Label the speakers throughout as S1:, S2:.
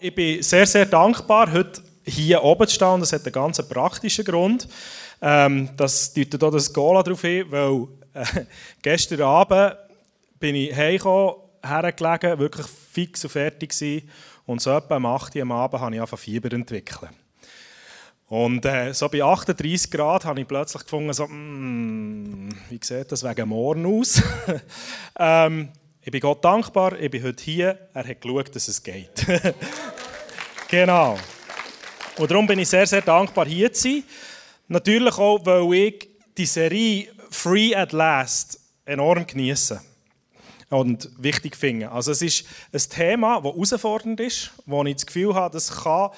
S1: Ich bin sehr, sehr dankbar, heute hier oben zu stehen. Das hat einen ganz praktischen Grund. Ähm, das deutet auch das Gola darauf hin, weil äh, gestern Abend bin ich heimgekommen, hergelegen, wirklich fix und fertig gewesen. Und so etwa um 8 Uhr am Abend habe ich angefangen Fieber entwickeln. Und äh, so bei 38 Grad habe ich plötzlich gefunden, so, mm, wie sieht das wegen morgen aus? ähm, ich bin Gott dankbar, ich bin heute hier, er hat geschaut, dass es geht. genau. Und darum bin ich sehr, sehr dankbar, hier zu sein. Natürlich auch, weil ich die Serie Free at Last enorm genieße und wichtig finde. Also es ist ein Thema, das herausfordernd ist, wo ich das Gefühl habe, das kann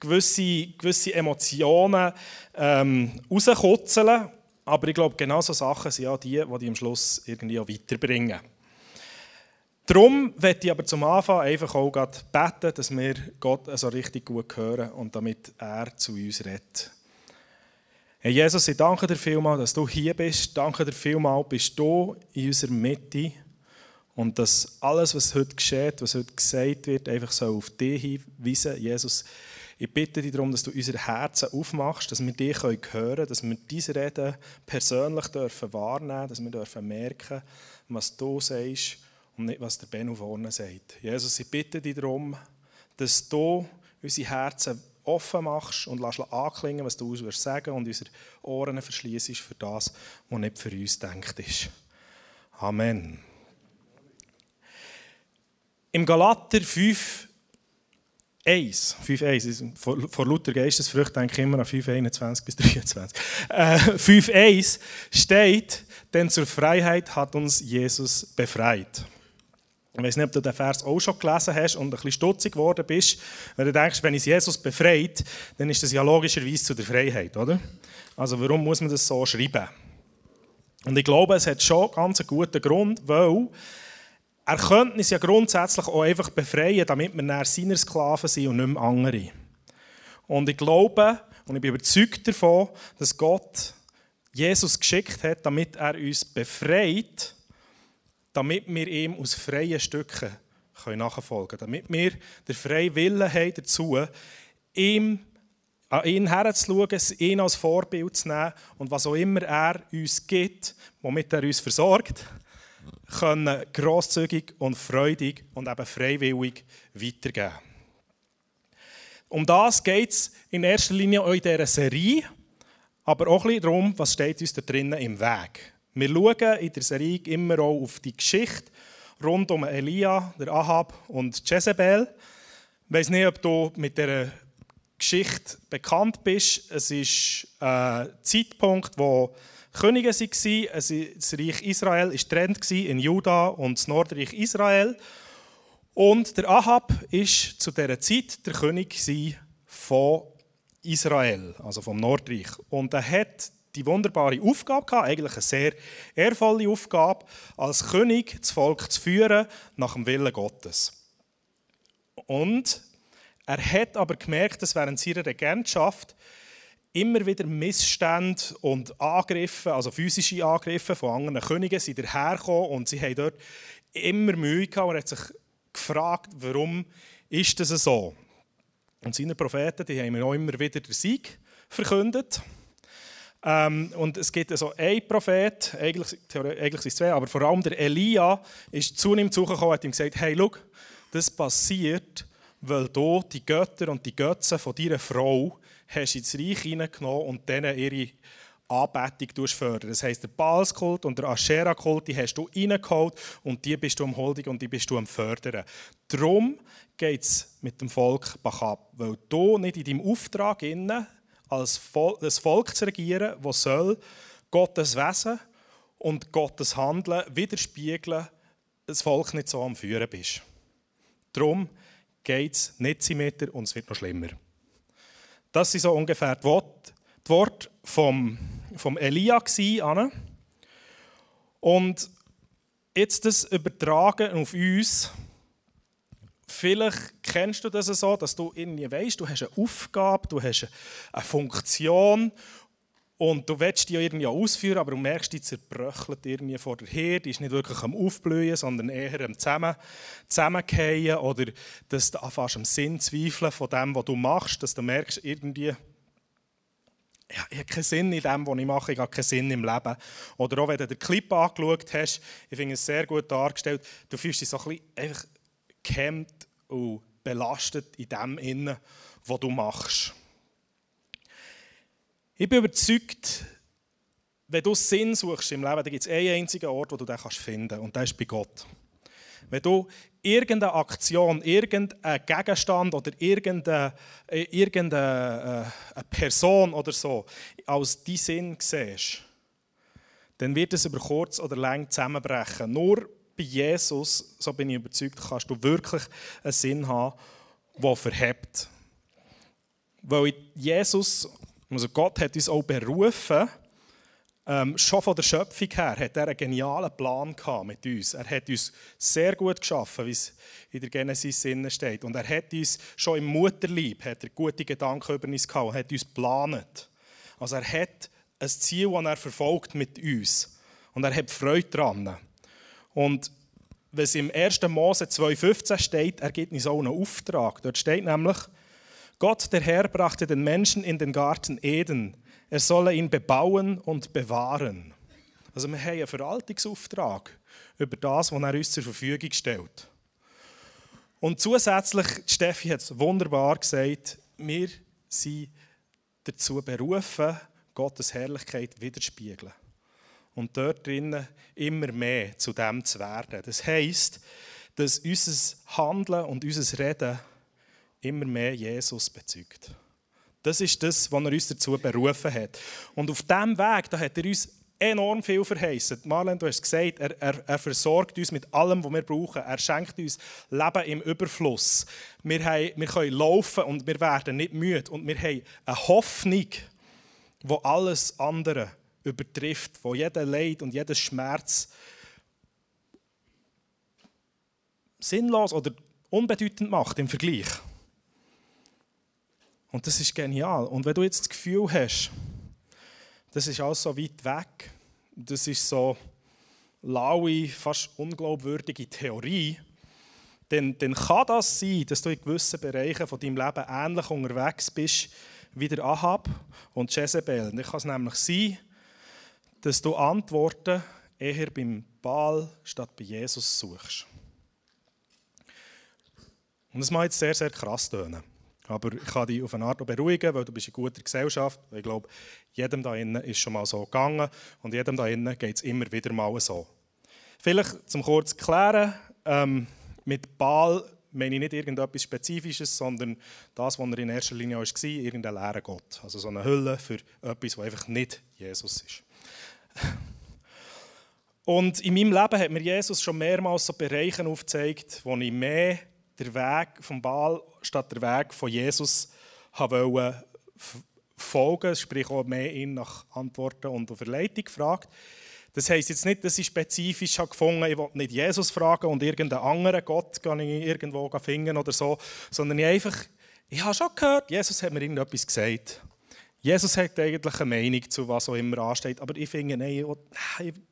S1: gewisse, gewisse Emotionen ähm, rauskutzeln. Aber ich glaube, genau so Sachen sind auch die, die, die am Schluss irgendwie auch weiterbringen. Darum werde ich aber zum Anfang einfach auch beten, dass wir Gott so richtig gut hören und damit er zu uns redet. Herr Jesus, ich danke dir vielmals, dass du hier bist. Danke dir vielmals, bist du in unserer Mitte. Und dass alles, was heute geschieht, was heute gesagt wird, einfach so auf dich hinweisen. Jesus, ich bitte dich darum, dass du unsere Herzen aufmachst, dass wir dich hören können, dass wir diese Reden persönlich dürfen wahrnehmen dürfen, dass wir dürfen merken, was du sagst und nicht, was der Benno vorne sagt. Jesus, ich bitte dich darum, dass du unsere Herzen offen machst und lässt anklingen, was du uns sagen und unsere Ohren verschließt für das, was nicht für uns denkt ist. Amen. Im Galater 5, 1, 5.1, vor, vor lauter Geistesfrucht denke ich immer an 5.21 bis 23. Äh, 5.1 steht, denn zur Freiheit hat uns Jesus befreit. Ich weiß nicht, ob du den Vers auch schon gelesen hast und ein bisschen stutzig geworden bist, wenn du denkst, wenn es Jesus befreit, dann ist das ja logischerweise zu der Freiheit, oder? Also warum muss man das so schreiben? Und ich glaube, es hat schon ganz einen guten Grund, weil er könnte uns ja grundsätzlich auch einfach befreien, damit wir näher seiner Sklaven sind und nicht mehr andere. Und ich glaube und ich bin überzeugt davon, dass Gott Jesus geschickt hat, damit er uns befreit, damit wir ihm aus freien Stücken nachfolgen können. Damit wir den freien Willen haben dazu, ihm, an ihn herzuschauen, ihn als Vorbild zu nehmen und was auch immer er uns gibt, womit er uns versorgt, können grosszügig und freudig und eben freiwillig weitergeben. Um das geht es in erster Linie auch in dieser Serie, aber auch ein bisschen darum, was steht uns da drinnen im Weg. Wir schauen in der Serie immer auch auf die Geschichte rund um Elia, der Ahab und Jezebel. Ich weiß nicht, ob du mit dieser Geschichte bekannt bist. Es ist ein Zeitpunkt, wo Könige waren. Das Reich Israel war getrennt in Juda und das Nordreich Israel. Und der Ahab war zu dieser Zeit der König von Israel, also vom Nordreich. Und er hat die wunderbare Aufgabe gehabt, eigentlich eine sehr ehrvolle Aufgabe, als König das Volk zu führen nach dem Willen Gottes. Und er hat aber gemerkt, dass während seiner Regentschaft immer wieder Missstände und Angriffe, also physische Angriffe von anderen Königen sind dahergekommen und sie haben dort immer Mühe gehabt und hat sich gefragt, warum ist das so? Und seine Propheten, die haben auch immer wieder den Sieg verkündet. Ähm, und es gibt also einen Prophet, eigentlich, eigentlich sind es zwei, aber vor allem der Elia ist zu ihm zugekommen und hat ihm gesagt, hey, schau, das passiert, weil du die Götter und die Götzen von deiner Frau hast ins Reich hineingenommen und denen ihre Anbetung fördern. Das heisst, der Baalskult und der Aschera-Kult, die hast du reingeholt und die bist du am Huldigen und die bist du am Fördern. Darum geht es mit dem Volk Bachab, weil du nicht in deinem Auftrag innen als Volk, das Volk zu regieren, das soll Gottes Wesen und Gottes Handeln widerspiegeln, das Volk nicht so am Führen bist. Darum geht es nicht weiter und es wird noch schlimmer. Das sind so ungefähr die Worte, die Worte vom, vom Elia. Gewesen, und jetzt das übertragen auf uns. Vielleicht kennst du das so, dass du irgendwie weißt, du hast eine Aufgabe, du hast eine Funktion Und du willst die ja irgendwie ausführen, aber du merkst, die zerbröchelt irgendwie vor der Herde, die ist nicht wirklich am Aufblühen, sondern eher am zusammen, Zusammengehen oder dass du anfängst am Sinn zweifeln von dem, was du machst, dass du merkst, irgendwie, ja, ich habe keinen Sinn in dem, was ich mache, ich habe keinen Sinn im Leben. Oder auch wenn du den Clip angeschaut hast, ich finde es sehr gut dargestellt, du fühlst dich so ein bisschen einfach gehemmt und belastet in dem, Innen, was du machst. Ich bin überzeugt, wenn du Sinn suchst im Leben, dann gibt es einen einzigen Ort, wo du den finden kannst, und das ist bei Gott. Wenn du irgendeine Aktion, irgendeinen Gegenstand oder irgendeine, äh, irgendeine äh, Person oder so als deinen Sinn siehst, dann wird es über kurz oder lang zusammenbrechen. Nur bei Jesus, so bin ich überzeugt, kannst du wirklich einen Sinn haben, der verhebt. Weil Jesus also Gott hat uns auch berufen, ähm, schon von der Schöpfung her hat er einen genialen Plan mit uns. Er hat uns sehr gut geschaffen, wie es in der Genesis Sinne steht. Und er hat uns schon im Mutterlieb hat er gute Gedanken über uns gehabt, hat uns geplant. Also er hat ein Ziel, das er verfolgt mit uns. Und er hat Freude daran. Und es im 1. Mose 2,15 steht, er gibt uns einen Auftrag. Dort steht nämlich, Gott, der Herr, brachte den Menschen in den Garten Eden. Er solle ihn bebauen und bewahren. Also wir haben einen Verwaltungsauftrag über das, was er uns zur Verfügung stellt. Und zusätzlich, Steffi hat es wunderbar gesagt, wir sind dazu berufen, Gottes Herrlichkeit widerspiegeln. Und dort drinnen immer mehr zu dem zu werden. Das heisst, dass unser Handeln und unser Reden immer mehr Jesus bezeugt. Das ist das, was er uns dazu berufen hat. Und auf diesem Weg, da hat er uns enorm viel verheißen. Marlene, du hast gesagt, er, er, er, versorgt uns mit allem, was wir brauchen. Er schenkt uns Leben im Überfluss. Wir, haben, wir können laufen und wir werden nicht müde. Und wir haben eine Hoffnung, die alles andere übertrifft, wo jeder Leid und jeder Schmerz sinnlos oder unbedeutend macht im Vergleich. Und das ist genial. Und wenn du jetzt das Gefühl hast, das ist alles so weit weg, das ist so laue, fast unglaubwürdige Theorie, dann, dann kann das sein, dass du in gewissen Bereichen von deinem Leben ähnlich unterwegs bist wie der Ahab und Jezebel. Dann kann es nämlich sein, dass du Antworten eher beim Baal statt bei Jesus suchst. Und das mag jetzt sehr, sehr krass tönen. Aber ich kann dich auf eine Art beruhigen, weil du bist in guter Gesellschaft. Ich glaube, jedem da innen ist schon mal so gegangen und jedem da innen geht es immer wieder mal so. Vielleicht zum kurz klären, ähm, mit Baal meine ich nicht irgendetwas Spezifisches, sondern das, was er in erster Linie war, irgendein leerer Gott. Also so eine Hülle für etwas, was einfach nicht Jesus ist. Und in meinem Leben hat mir Jesus schon mehrmals so Bereiche aufgezeigt, wo ich mehr der Weg vom Baal statt der Weg von Jesus wollte folgen, sprich auch mehr ihn nach Antworten und auf Verleitung gefragt. Das heisst jetzt nicht, dass ich spezifisch habe gefunden ich will nicht Jesus fragen und irgendeinen anderen Gott kann ich irgendwo finden oder so, sondern ich einfach, ich habe schon gehört, Jesus hat mir irgendetwas gesagt. Jesus hat eigentlich eine Meinung zu was auch immer ansteht, aber ich finde, nein, ich will,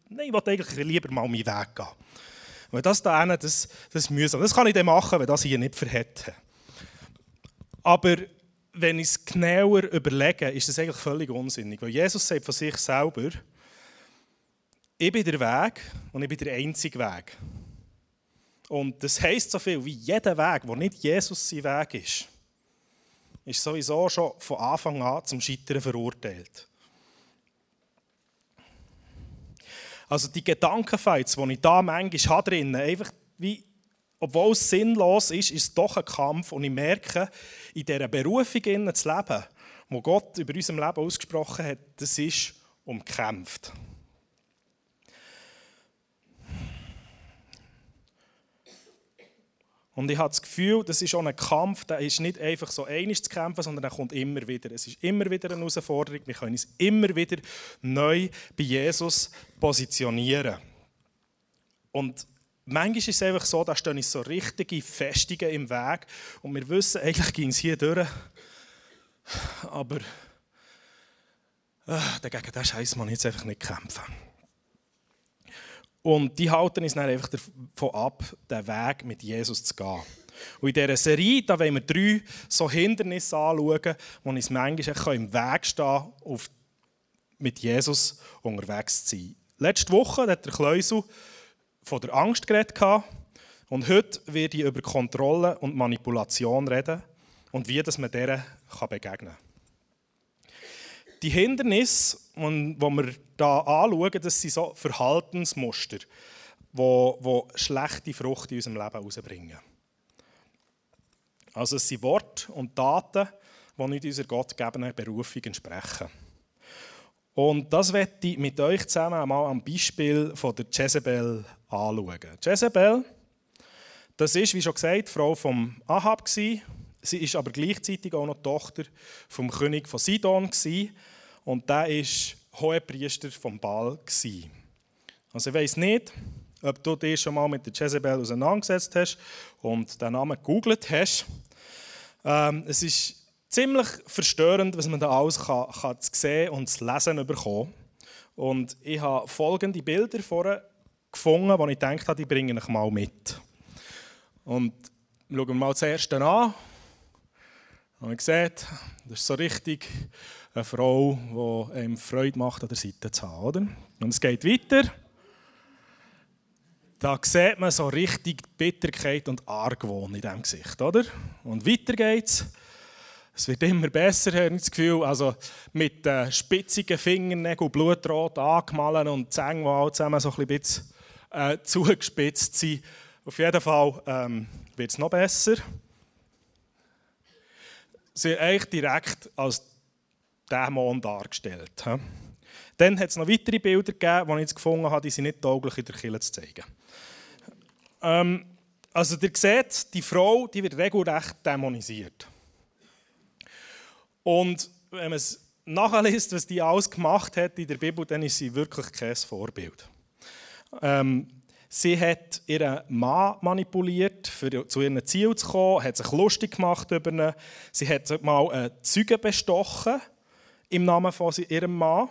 S1: nein, ich will eigentlich lieber mal meinen Weg gehen. Weil das da das, das ist mühsam. Das kann ich dann machen, wenn das hier nicht verhätte. Aber wenn ich es genauer überlege, ist das eigentlich völlig unsinnig. Weil Jesus sagt von sich selber, ich bin der Weg und ich bin der einzige Weg. Und das heisst so viel wie jeder Weg, der nicht Jesus sein Weg ist, ist sowieso schon von Anfang an zum Scheitern verurteilt. Also die Gedankenfights, die ich da manchmal habe einfach wie, obwohl es sinnlos ist, ist es doch ein Kampf und ich merke, in dieser Berufung zu leben, wo Gott über unser Leben ausgesprochen hat, das ist umkämpft. Und ich habe das Gefühl, das ist auch ein Kampf, der ist nicht einfach so einig zu kämpfen, sondern der kommt immer wieder. Es ist immer wieder eine Herausforderung. Wir können uns immer wieder neu bei Jesus positionieren. Und manchmal ist es einfach so, da stehen so richtige Festungen im Weg und wir wissen, eigentlich ging es hier durch. Aber äh, dagegen diesen Scheiß man jetzt einfach nicht kämpfen. Und die halten uns dann einfach davon ab, den Weg mit Jesus zu gehen. Und in dieser Serie da wollen wir drei so Hindernisse anschauen, die uns manchmal im Weg stehen, auf mit Jesus unterwegs zu sein. Letzte Woche hat der Kleusel von der Angst geredet und heute werde ich über Kontrolle und Manipulation reden und wie das man deren begegnen kann. Die Hindernisse, die wir hier anschauen, das sind so Verhaltensmuster, die, schlechte Frucht in unserem Leben herausbringen. Also es sind Worte und Taten, die nicht unserer gottgegebenen Berufung entsprechen. Und das werde ich mit euch zusammen einmal am Beispiel von der Jezebel anschauen. Jezebel, das ist, wie schon gesagt, die Frau vom Ahab. Sie ist aber gleichzeitig auch noch Tochter vom König von Sidon. Und der war Hohepriester vom Baal. Also ich weiß nicht, ob du dich schon mal mit der Jezebel auseinandergesetzt hast und den Namen gegoogelt hast. Ähm, es ist ziemlich verstörend, was man da alles kann, kann sehen und zu lesen bekommen. Und ich habe folgende Bilder vorher gefunden, die ich gedacht habe, die bringe ich mal mit. Und schauen wir mal das erste an. Und man sieht, das ist so richtig eine Frau, die einem Freude macht, an der Seite zu haben. Oder? Und es geht weiter. Da sieht man so richtig Bitterkeit und Argwohn in diesem Gesicht. Oder? Und weiter geht's. Es wird immer besser, habe ich das Gefühl. Also mit äh, spitzigen Fingernägeln, blutrot angemalt und die Zähne, die alle zusammen so ein bisschen äh, zugespitzt sind. Auf jeden Fall ähm, wird es noch besser. Sie sind eigentlich direkt als Dämon dargestellt. Dann hat es noch weitere Bilder gegeben, die ich gefunden habe, die sind nicht tauglich in der Kille zu zeigen. Ähm, also ihr seht, die Frau die wird regelrecht dämonisiert. Und wenn man es nachliest, was die alles gemacht hat in der Bibel, dann ist sie wirklich kein Vorbild. Ähm, sie hat ihren Mann manipuliert, für zu ihrem Ziel zu kommen, hat sich lustig gemacht über ihn. Sie hat mal einen Zeugen bestochen im Namen von ihrem Mann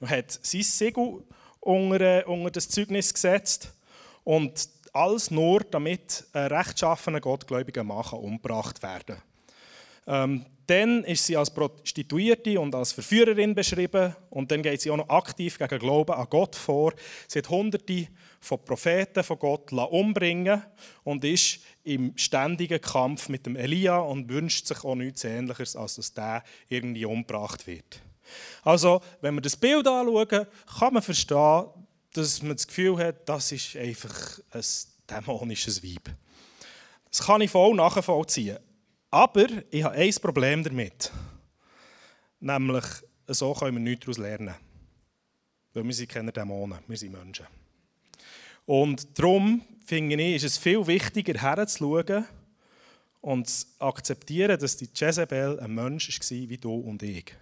S1: und hat sein Siegel unter, unter das Zeugnis gesetzt. Und alles nur, damit ein rechtschaffener, gottgläubiger Mann umgebracht werden kann. Ähm, dann ist sie als Prostituierte und als Verführerin beschrieben und dann geht sie auch noch aktiv gegen Glauben an Gott vor. Sie hat Hunderte von Propheten von Gott umbringen und ist im ständigen Kampf mit dem Elia und wünscht sich auch nichts Ähnliches, als dass der irgendwie umgebracht wird. Also, wenn wir das Bild anschauen, kann man verstehen, dass man das Gefühl hat, das ist einfach ein dämonisches Weib. Das kann ich voll nachvollziehen. Aber ich habe ein Problem damit. Nämlich, so können wir nichts daraus lernen. Weil wir sind keine Dämonen, wir sind Menschen. Und darum finde ich, ist es viel wichtiger, herzuschauen und zu akzeptieren, dass die Jezebel ein Mensch war wie du und ich.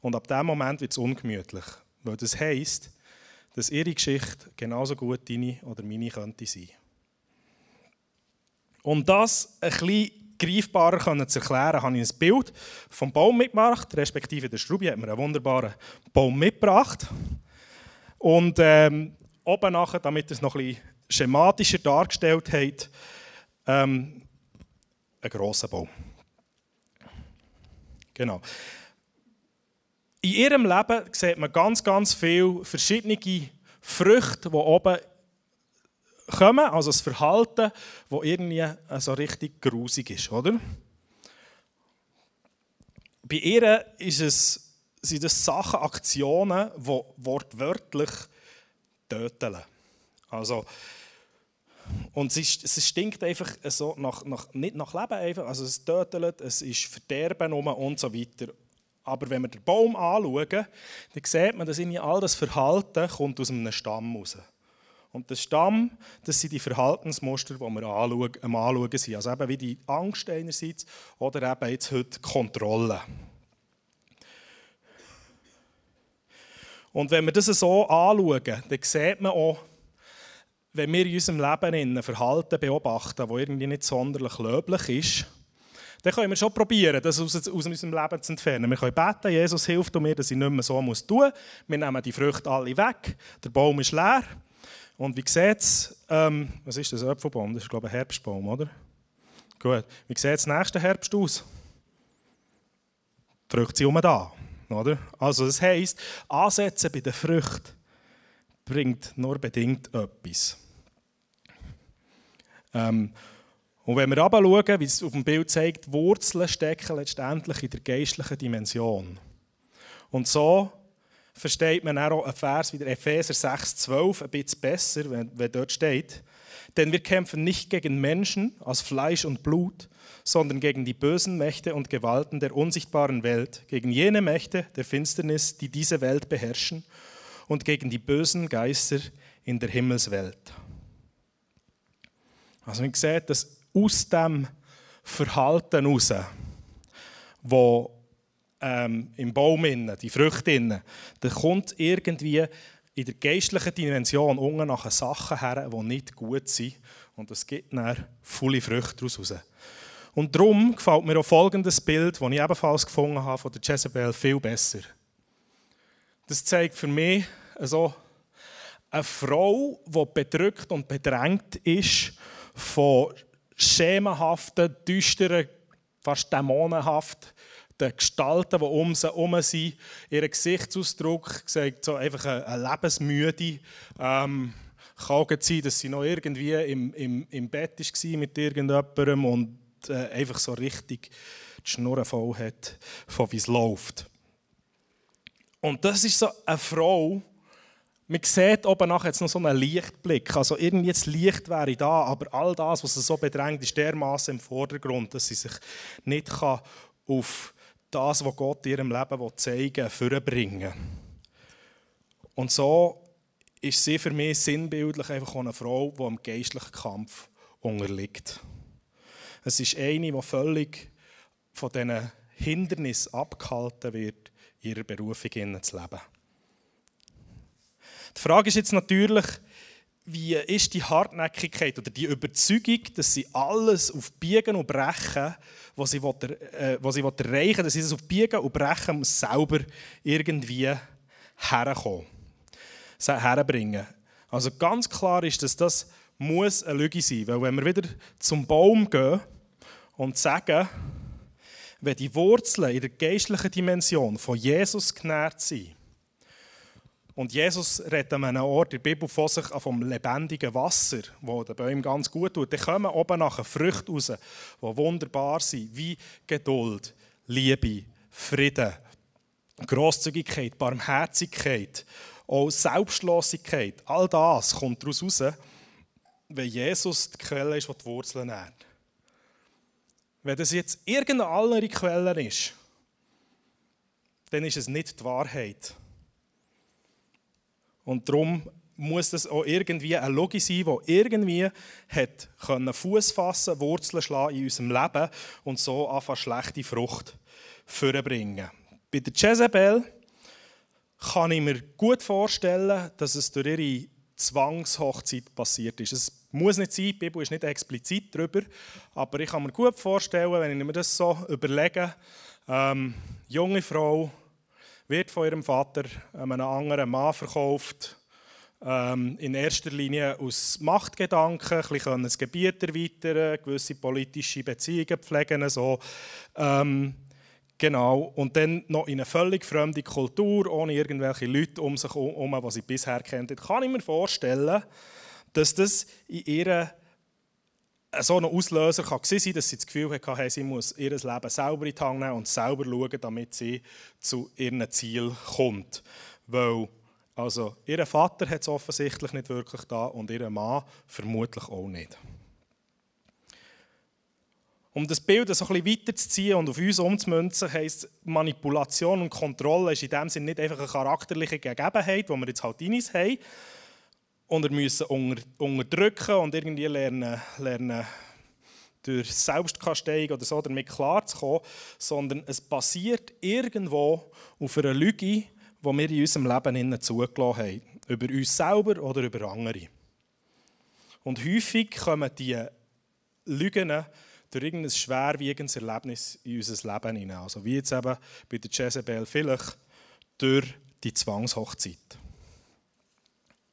S1: Und ab dem Moment wird es ungemütlich. Weil das heisst, dass ihre Geschichte genauso gut deine oder meine könnte sein. Um das ein bisschen greifbarer können zu erklären, habe ich ein Bild vom Baum mitgebracht, respektive der Strubi hat mir einen wunderbaren Baum mitgebracht. Und ähm, oben nachher, damit es noch ein bisschen schematischer dargestellt hat, ähm, ein grosser Baum. Genau. In ihrem Leben sieht man ganz, ganz viele verschiedene Früchte, die oben kommen, also das Verhalten, das irgendwie so richtig grusig ist, oder? Bei ihr ist es, sind das Sachen, Aktionen, die wortwörtlich töten. Also, und es, ist, es stinkt einfach so nach, nach, nicht nach Leben, einfach. also es tötet, es ist Verderben und so weiter. Aber wenn wir den Baum anschauen, dann sieht man, dass all das Verhalten kommt aus einem Stamm heraus. Und der Stamm, das sind die Verhaltensmuster, die wir am Anschauen sind. Also eben wie die Angst einerseits oder eben jetzt heute Kontrolle. Und wenn wir das so anschauen, dann sieht man auch, wenn wir in unserem Leben ein Verhalten beobachten, das irgendwie nicht sonderlich löblich ist, dann können wir schon probieren, das aus, aus unserem Leben zu entfernen. Wir können beten, Jesus hilft mir, dass ich nicht mehr so tun muss. Wir nehmen die Früchte alle weg, der Baum ist leer. Und wie sieht es, ähm, was ist das, Apfelbaum? Das ist, glaube ich, ein Herbstbaum, oder? Gut. Wie sieht es nächsten Herbst aus? Die Früchte sind um da, oder? Also das heisst, Ansetzen bei den Früchten bringt nur bedingt etwas. Ähm, und wenn wir aber schauen, wie es auf dem Bild zeigt, Wurzeln stecken letztendlich in der geistlichen Dimension. Und so versteht man auch einen Vers wie der Epheser 6,12 ein bisschen besser, wenn, wenn dort steht. Denn wir kämpfen nicht gegen Menschen aus Fleisch und Blut, sondern gegen die bösen Mächte und Gewalten der unsichtbaren Welt, gegen jene Mächte der Finsternis, die diese Welt beherrschen, und gegen die bösen Geister in der Himmelswelt. Also man sieht, dass aus dem Verhalten heraus, ähm, im Baum innen, die Früchte innen, da kommt irgendwie in der geistlichen Dimension unten nachher Sachen her, die nicht gut sind. Und es gibt dann volle Früchte daraus raus. Und darum gefällt mir auch folgendes Bild, das ich ebenfalls gefunden habe von der Jezebel, viel besser. Das zeigt für mich also eine Frau, die bedrückt und bedrängt ist von schemenhaften, düsteren, fast dämonenhaften Gestalten, die um sie herum sind. Ihr Gesichtsausdruck sagt so einfach eine, Lebensmüde. Ähm, kann sein, dass sie noch irgendwie im, im, im Bett war mit irgendjemandem und äh, einfach so richtig die Schnur voll hat, von wie es läuft. Und das ist so eine Frau, man sieht oben nachher jetzt noch so einen Lichtblick. Also irgendwie das Licht wäre da, aber all das, was sie so bedrängt, ist dermaßen im Vordergrund, dass sie sich nicht kann auf das, was Gott in ihrem Leben zeigen will, vorbringen Und so ist sie für mich sinnbildlich einfach eine Frau, die im geistlichen Kampf unterliegt. Es ist eine, die völlig von diesen Hindernissen abgehalten wird, ihrer Berufung zu leben. Die Frage ist jetzt natürlich, wie ist die Hartnäckigkeit oder die Überzeugung, dass sie alles auf Biegen und Brechen, was sie, will, äh, was sie erreichen dass sie das auf Biegen und Brechen selber irgendwie herkommen, herbringen. Also ganz klar ist, dass das muss eine Lüge sein, weil wenn wir wieder zum Baum gehen und sagen, wenn die Wurzeln in der geistlichen Dimension von Jesus genährt sind, und Jesus redet an einem Ort in der Bibel von sich vom lebendigen Wasser, wo den Bäumen ganz gut tut. Dann kommen oben nachher Früchte raus, die wunderbar sind, wie Geduld, Liebe, Frieden, Großzügigkeit, Barmherzigkeit, auch Selbstlosigkeit. All das kommt daraus raus, wenn Jesus die Quelle ist, die die Wurzeln nährt. Wenn das jetzt irgendeine andere Quelle ist, dann ist es nicht die Wahrheit und darum muss das auch irgendwie eine Logik sein, die irgendwie hat Fuß fassen, Wurzeln schlagen in unserem Leben und so einfach schlechte Frucht vorbringen. Bei der Jezebel kann ich mir gut vorstellen, dass es durch ihre Zwangshochzeit passiert ist. Es muss nicht sein, die Bibel ist nicht explizit darüber, aber ich kann mir gut vorstellen, wenn ich mir das so überlege, ähm, junge Frau, wird von ihrem Vater einem anderen Mann verkauft. Ähm, in erster Linie aus Machtgedanken, ein bisschen das Gebiet erweitern, gewisse politische Beziehungen pflegen. So. Ähm, genau. Und dann noch in eine völlig fremde Kultur, ohne irgendwelche Leute um sich herum, die sie bisher kennt. Kann ich mir vorstellen, dass das in ihrer so ein Auslöser kann sein, dass sie das Gefühl hatte, sie muss ihr Leben selber in die Hand nehmen und selber schauen, damit sie zu ihrem Ziel kommt. Weil also, ihr Vater hat es offensichtlich nicht wirklich da und ihr Mann vermutlich auch nicht. Um das Bild ein bisschen weiterzuziehen und auf uns umzumünzen, heisst Manipulation und Kontrolle ist in dem Sinne nicht einfach eine charakterliche Gegebenheit, die wir jetzt halt in uns haben, und er müssen unter, unterdrücken und irgendwie lernen, lernen durch Selbstkasteiung oder so damit klarzukommen, sondern es basiert irgendwo auf einer Lüge, die wir in unserem Leben zugelassen haben. Über uns selber oder über andere. Und häufig kommen diese Lügen durch irgendein schwerwiegendes Erlebnis in unser Leben hinein. Also wie jetzt eben bei der Jezebel vielleicht durch die Zwangshochzeit.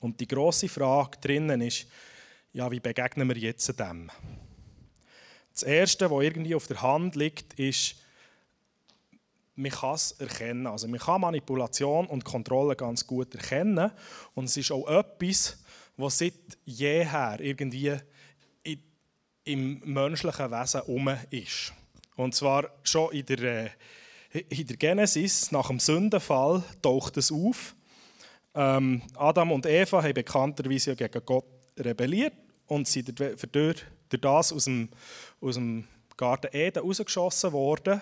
S1: Und die große Frage drinnen ist, ja, wie begegnen wir jetzt dem? Das Erste, was irgendwie auf der Hand liegt, ist, man kann es erkennen. Also man kann Manipulation und Kontrolle ganz gut erkennen. Und es ist auch etwas, was seit jeher irgendwie im menschlichen Wesen um ist. Und zwar schon in der, äh, in der Genesis, nach dem Sündenfall, taucht es auf. Ähm, Adam und Eva haben bekannterweise gegen Gott rebelliert und sind durch, durch das aus dem, aus dem Garten Eden rausgeschossen worden.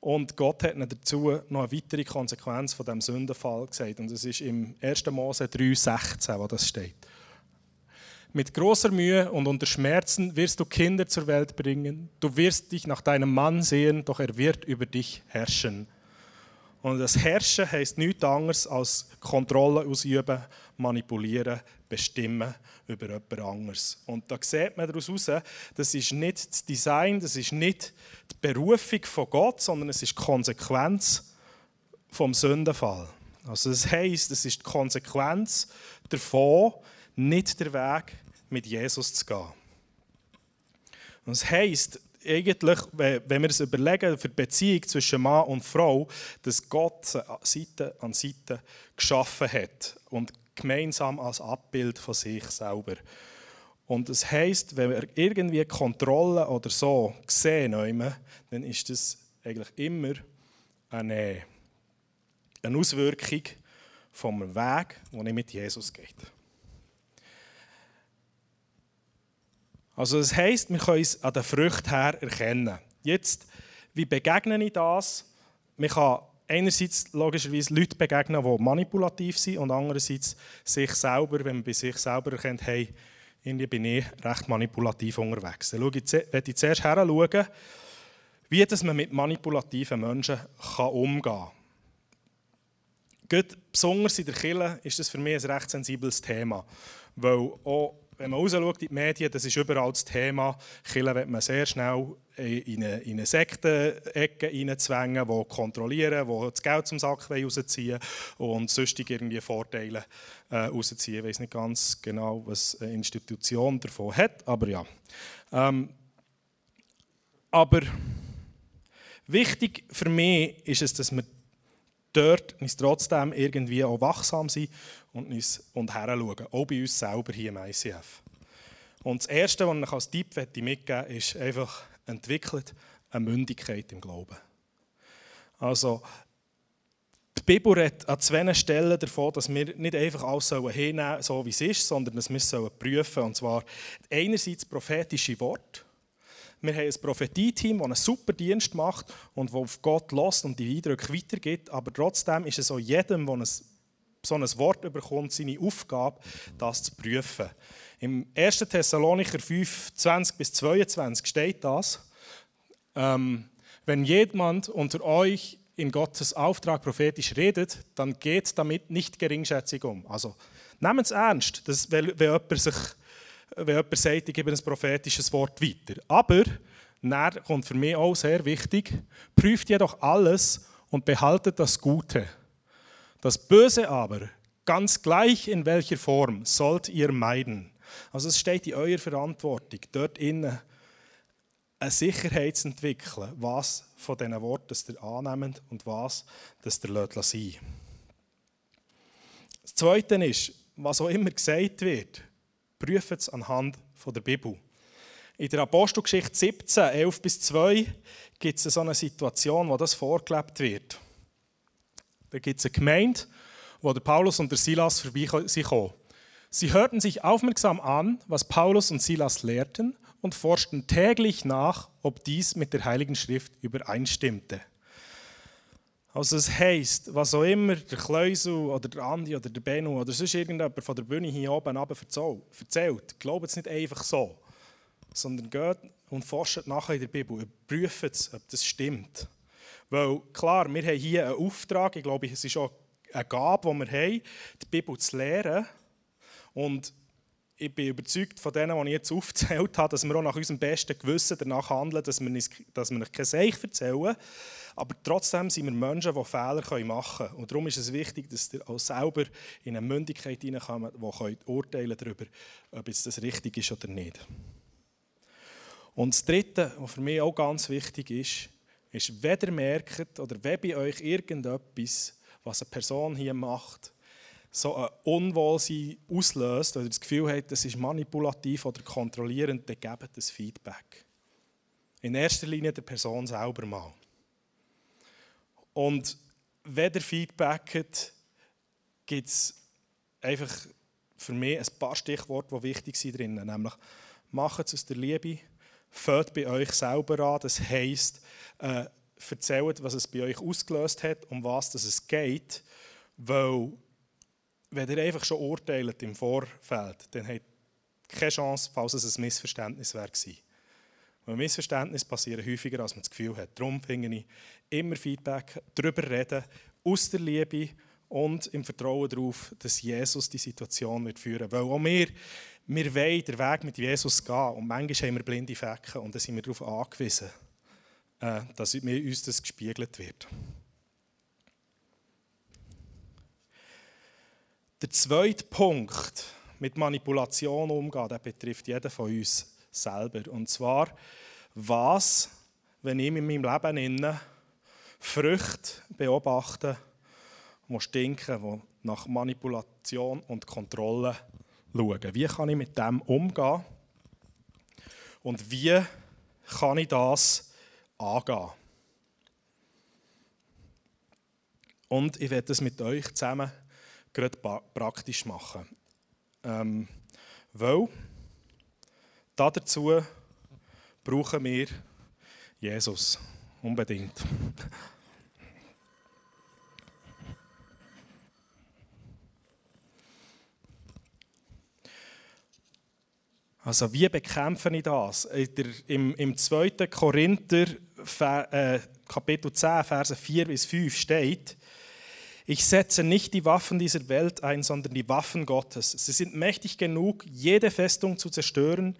S1: Und Gott hat dazu noch eine weitere Konsequenz von dem Sündenfall gesagt. Und das ist im 1. Mose 3,16, wo das steht. Mit großer Mühe und unter Schmerzen wirst du Kinder zur Welt bringen. Du wirst dich nach deinem Mann sehen, doch er wird über dich herrschen. Und das Herrschen heißt nichts anderes als Kontrolle ausüben, manipulieren, bestimmen über jemand anderes. Und da sieht man daraus heraus, das ist nicht das Design, das ist nicht die Berufung von Gott, sondern es ist die Konsequenz vom Sündenfall. Also das heißt, es ist die Konsequenz davon, nicht der Weg mit Jesus zu gehen. Und das heisst, eigentlich, wenn wir es überlegen, für die Beziehung zwischen Mann und Frau, dass Gott Seite an Seite geschaffen hat und gemeinsam als Abbild von sich selber. Und das heisst, wenn wir irgendwie Kontrolle oder so sehen, dann ist das eigentlich immer eine, eine Auswirkung vom Weg, den ich mit Jesus geht. Also das heisst, wir können es an den Früchten her erkennen. Jetzt, wie begegne ich das? Man kann einerseits logischerweise Leute begegnen, die manipulativ sind und andererseits sich selber, wenn man bei sich selber erkennt, hey, irgendwie bin ich recht manipulativ unterwegs. Dann werde ich zuerst heranschauen, wie das man mit manipulativen Menschen kann umgehen kann. Gerade besonders in der Kirche ist das für mich ein recht sensibles Thema, weil auch wenn man rausschaut in die Medien, das ist überall das Thema. Killer wird man sehr schnell in eine, in eine Sektenecke hineinzwängen, die kontrollieren, die das Geld zum Sack rausziehen und sonstige irgendwie Vorteile äh, rausziehen. Ich weiß nicht ganz genau, was eine Institution davon hat, aber ja. Ähm, aber wichtig für mich ist es, dass wir dort uns trotzdem irgendwie auch wachsam sind und, uns, und heranschauen, auch bei uns selber hier im ICF. Und das Erste, was ich als Tipp mitgeben möchte, ist einfach, entwickelt eine Mündigkeit im Glauben. Also, die Bibel redet an zwei Stellen davon, dass wir nicht einfach alles hinnehmen sollen, so wie es ist, sondern dass wir es prüfen sollen. Und zwar einerseits prophetische Worte, wir haben ein Prophetie-Team, das einen super Dienst macht und das auf Gott lässt und die Eindrücke weitergibt. Aber trotzdem ist es auch jedem, der so ein Wort bekommt, seine Aufgabe, das zu prüfen. Im 1. Thessalonicher 5, 20 bis 22 steht das. Ähm, wenn jemand unter euch in Gottes Auftrag prophetisch redet, dann geht damit nicht geringschätzig um. Also nehmt es ernst, dass, wenn jemand sich wenn jemand sagt, ich gebe ein prophetisches Wort weiter. Aber, dann kommt für mich auch sehr wichtig, prüft jedoch alles und behaltet das Gute. Das Böse aber, ganz gleich in welcher Form, sollt ihr meiden. Also es steht in eurer Verantwortung, dort innen eine Sicherheit zu entwickeln, was von diesen Worten ihr annehmt und was das ihr sein Das Zweite ist, was auch immer gesagt wird, Prüfen es anhand der Bibel. In der Apostelgeschichte 17, 11 bis 2 gibt es so eine Situation, wo das vorgelebt wird. Da gibt es eine Gemeinde, wo der Paulus und der Silas vorbeikommen. Sie hörten sich aufmerksam an, was Paulus und Silas lehrten und forschten täglich nach, ob dies mit der Heiligen Schrift übereinstimmte. Also es heisst, was auch immer der Kleusel oder der Andi oder der Benno oder sonst irgendjemand von der Bühne hier oben erzählt, glaubt es nicht einfach so, sondern geht und forscht nachher in der Bibel, prüft es, ob das stimmt. Weil klar, wir haben hier einen Auftrag, ich glaube, es ist auch eine Gabe, die wir haben, die Bibel zu lehren. Und ich bin überzeugt von denen, die ich jetzt aufgezählt habe, dass wir auch nach unserem besten Gewissen danach handeln, dass wir, nicht, dass wir nicht kein Seich erzählen. Aber trotzdem sind wir Menschen, die Fehler machen können. Und darum ist es wichtig, dass ihr auch selber in eine Mündigkeit hineinkommt, die urteilen darüber, ob jetzt das richtig ist oder nicht. Und das Dritte, was für mich auch ganz wichtig ist, ist, wenn ihr merkt oder wenn bei euch irgendetwas, was eine Person hier macht, so ein Unwohlsein auslöst oder das Gefühl hat, das ist manipulativ oder kontrollierend, dann gebt das Feedback. In erster Linie der Person selber mal. Und wenn ihr Feedbacket, gibt es einfach für mich ein paar Stichworte, die wichtig sind drinnen. Nämlich, macht es aus der Liebe, fällt bei euch selber an. Das heisst, äh, erzählt, was es bei euch ausgelöst hat, um was es geht. Weil wenn ihr einfach schon urteilt im Vorfeld, dann habt ihr keine Chance, falls es ein Missverständnis wäre. Weil Missverständnisse passieren häufiger, als man das Gefühl hat. Darum finde ich immer Feedback, darüber reden, aus der Liebe und im Vertrauen darauf, dass Jesus die Situation wird führen wird. Weil auch wir, wir wollen den Weg mit Jesus gehen und manchmal haben wir blinde Flecken und dann sind wir darauf angewiesen, äh, dass uns das gespiegelt wird. Der zweite Punkt, mit Manipulation umgehen, der betrifft jeden von uns selber. Und zwar, was, wenn ich in meinem Leben innen Früchte beobachte, die stinken, die nach Manipulation und Kontrolle schauen. Wie kann ich mit dem umgehen? Und wie kann ich das angehen? Und ich werde das mit euch zusammen gerade praktisch machen. Ähm, weil dazu brauchen wir Jesus. Unbedingt. Also wie bekämpfe ich das? Im, im 2. Korinther äh, Kapitel 10, Verse 4 bis 5 steht, ich setze nicht die Waffen dieser Welt ein, sondern die Waffen Gottes. Sie sind mächtig genug, jede Festung zu zerstören,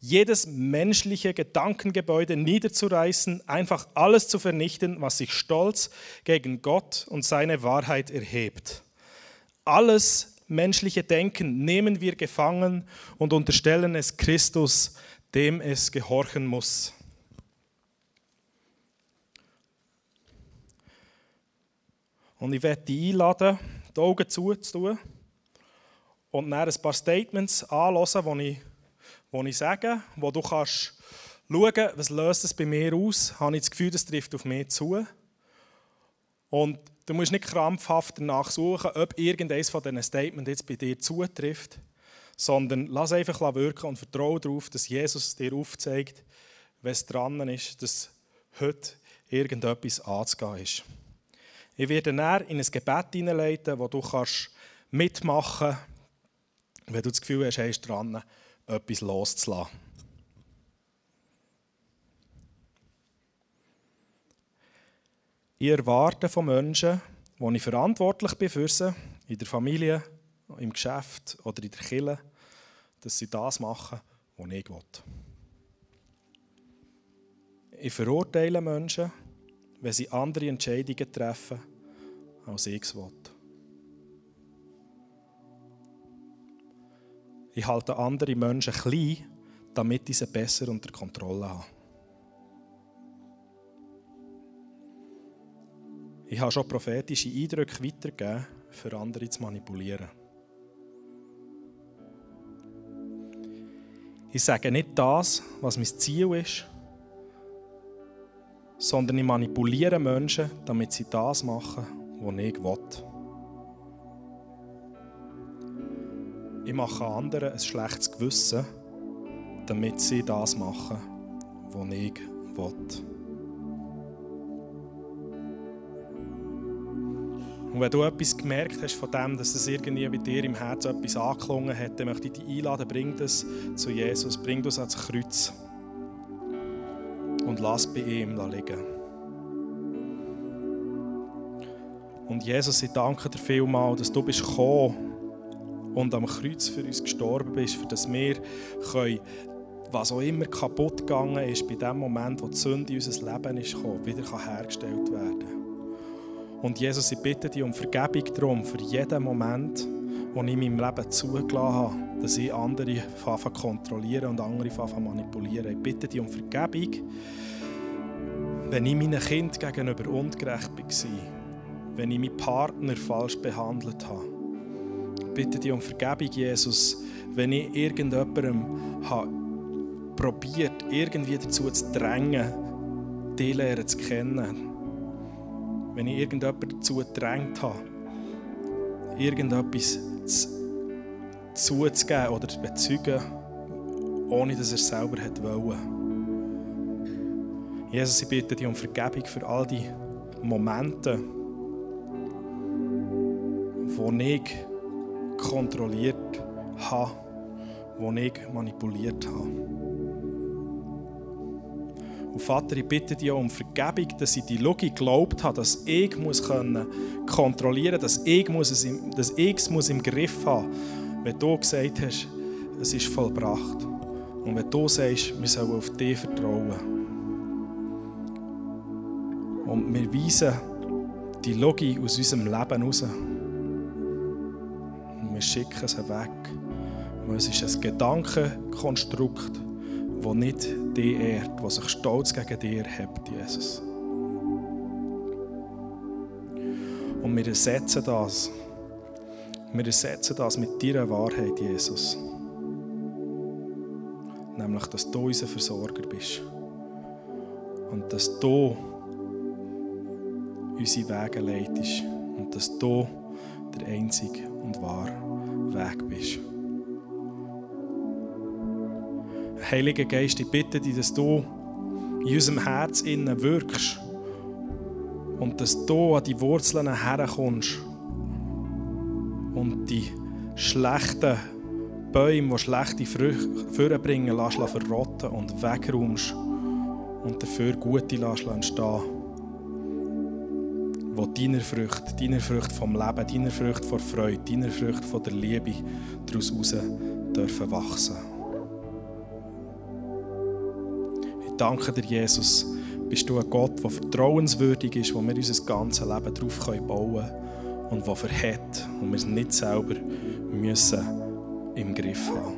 S1: jedes menschliche Gedankengebäude niederzureißen, einfach alles zu vernichten, was sich stolz gegen Gott und seine Wahrheit erhebt. Alles menschliche Denken nehmen wir gefangen und unterstellen es Christus, dem es gehorchen muss. Und ich werde dich einladen, die Augen zuzutun und dann ein paar Statements anhören, die ich, die ich sage, wo du kannst schauen, was löst es bei mir aus, habe ich das Gefühl, das trifft auf mich zu. Und du musst nicht krampfhaft danach suchen, ob irgendeines von diesen Statements jetzt bei dir zutrifft, sondern lass einfach wirken und vertraue darauf, dass Jesus dir aufzeigt, es dran ist, dass heute irgendetwas anzugehen ist. Ich werde dann in ein Gebet hineinleiten, wo du kannst mitmachen kannst, wenn du das Gefühl hast, hast dran, etwas loszulassen. Ich erwarte von Menschen, wo ich verantwortlich bin für sie, in der Familie, im Geschäft oder in der Kirche, dass sie das machen, was ich will. Ich verurteile Menschen, wenn sie andere Entscheidungen treffen, als ich es will. Ich halte andere Menschen klein, damit ich sie besser unter Kontrolle habe. Ich habe schon prophetische Eindrücke weitergegeben, für andere zu manipulieren. Ich sage nicht das, was mein Ziel ist, sondern ich manipuliere Menschen, damit sie das machen, was ich will. Ich mache anderen ein schlechtes Gewissen, damit sie das machen, was ich will. Und wenn du etwas gemerkt hast von dem, dass es irgendwie bei dir im Herzen etwas angeklungen hat, dann möchte ich dich einladen, bring das zu Jesus, bring das ans Kreuz und lass bei ihm liegen. Und Jesus, ich danke dir vielmals, dass du bist gekommen, und am Kreuz für uns gestorben bist, für dass wir können, was auch immer kaputt gegangen ist, bei dem Moment, wo die Sünde in unser Leben ist gekommen, wieder hergestellt werden Und Jesus, ich bitte dich um Vergebung darum, für jeden Moment, wo ich in meinem Leben zugelassen habe, dass ich andere kontrollieren und andere manipulieren. Ich bitte dich um Vergebung, wenn ich meinen Kind gegenüber ungerecht war, wenn ich meinen Partner falsch behandelt habe. Ich bitte dich um Vergebung, Jesus, wenn ich irgendjemandem habe probiert, irgendwie dazu zu drängen, die Lehre zu kennen. Wenn ich irgendjemanden dazu gedrängt habe, irgendetwas zu, zuzugeben oder zu bezeugen, ohne dass er es selber wollte. Jesus, ich bitte dich um Vergebung für all die Momente, wo ich kontrolliert habe, wo ich manipuliert habe. Und Vater, ich bitte dich um Vergebung, dass ich die Logik geglaubt habe, dass ich muss können kontrollieren muss, dass ich, muss es im, dass ich es muss im Griff haben muss, wenn du gesagt hast, es ist vollbracht. Und wenn du sagst, wir sollen auf dich vertrauen. Und wir weisen die Logik aus unserem Leben raus. Und wir schicken sie weg. Weil es ist ein Gedankenkonstrukt, das nicht dich ehrt, der sich stolz gegen dich erhebt, Jesus. Und wir ersetzen das. Wir ersetzen das mit deiner Wahrheit, Jesus. Nämlich, dass du unser Versorger bist. Und dass du unsere Wege leitest. Und dass du der einzige und wahre Weg bist. Heiliger Geist, ich bitte dich, dass du in unserem Herz innen wirkst und dass du an die Wurzeln herkommst und die schlechten Bäume, die schlechte Früchte bringen, lässt verrotten und wegräumst und dafür gute lässt entstehen. Wo deiner Frucht, deiner Frucht vom Leben, deiner Frucht von Freude, deiner Frucht von der Liebe daraus heraus dürfen wachsen. Danke dir, Jesus, bist du ein Gott, der vertrauenswürdig ist, wo wir unser ganzes Leben darauf bauen können und der verhält und wir es nicht selber müssen im Griff haben